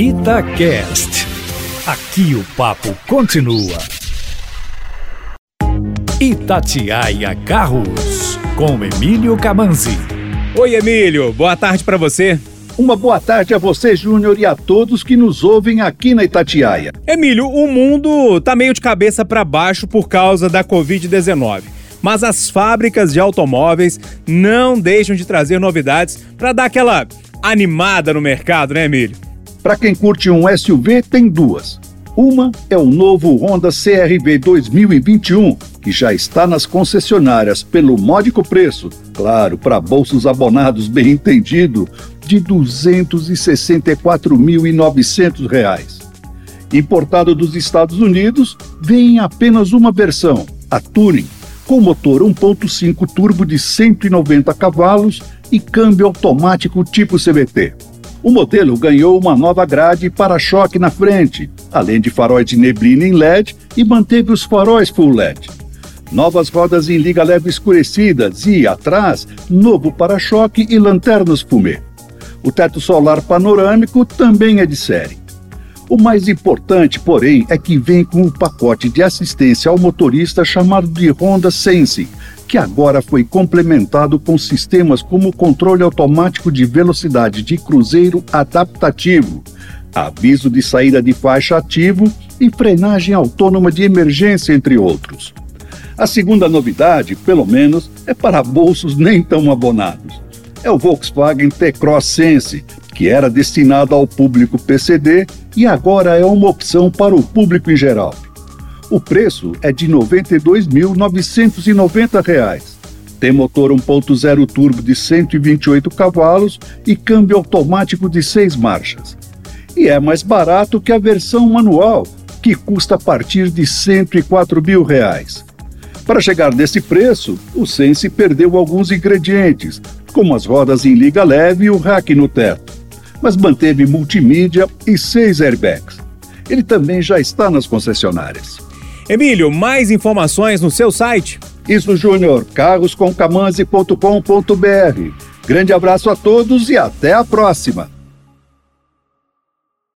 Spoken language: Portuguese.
Itacast. Aqui o papo continua. Itatiaia Carros, com Emílio Camanzi. Oi, Emílio, boa tarde para você. Uma boa tarde a você, Júnior, e a todos que nos ouvem aqui na Itatiaia. Emílio, o mundo tá meio de cabeça para baixo por causa da Covid-19. Mas as fábricas de automóveis não deixam de trazer novidades para dar aquela animada no mercado, né, Emílio? Para quem curte um SUV, tem duas. Uma é o novo Honda CRV 2021, que já está nas concessionárias pelo módico preço, claro, para bolsos abonados bem entendido, de R$ 264.900. Importado dos Estados Unidos, vem em apenas uma versão, a Touring, com motor 1.5 turbo de 190 cavalos e câmbio automático tipo CVT. O modelo ganhou uma nova grade para-choque na frente, além de faróis de neblina em LED e manteve os faróis full LED. Novas rodas em liga leve escurecidas e, atrás, novo para-choque e lanternas fumê. O teto solar panorâmico também é de série. O mais importante, porém, é que vem com o pacote de assistência ao motorista chamado de Honda Sense, que agora foi complementado com sistemas como controle automático de velocidade de cruzeiro adaptativo, aviso de saída de faixa ativo e frenagem autônoma de emergência, entre outros. A segunda novidade, pelo menos, é para bolsos nem tão abonados. É o Volkswagen T-Cross Sense, que era destinado ao público PCD e agora é uma opção para o público em geral. O preço é de R$ 92.990. Tem motor 1.0 turbo de 128 cavalos e câmbio automático de 6 marchas. E é mais barato que a versão manual, que custa a partir de 104 mil reais. Para chegar nesse preço, o Sense perdeu alguns ingredientes, como as rodas em liga leve e o rack no teto, mas manteve multimídia e seis airbags. Ele também já está nas concessionárias. Emílio, mais informações no seu site? Isso, Júnior, carroscomcamanzi.com.br. Grande abraço a todos e até a próxima!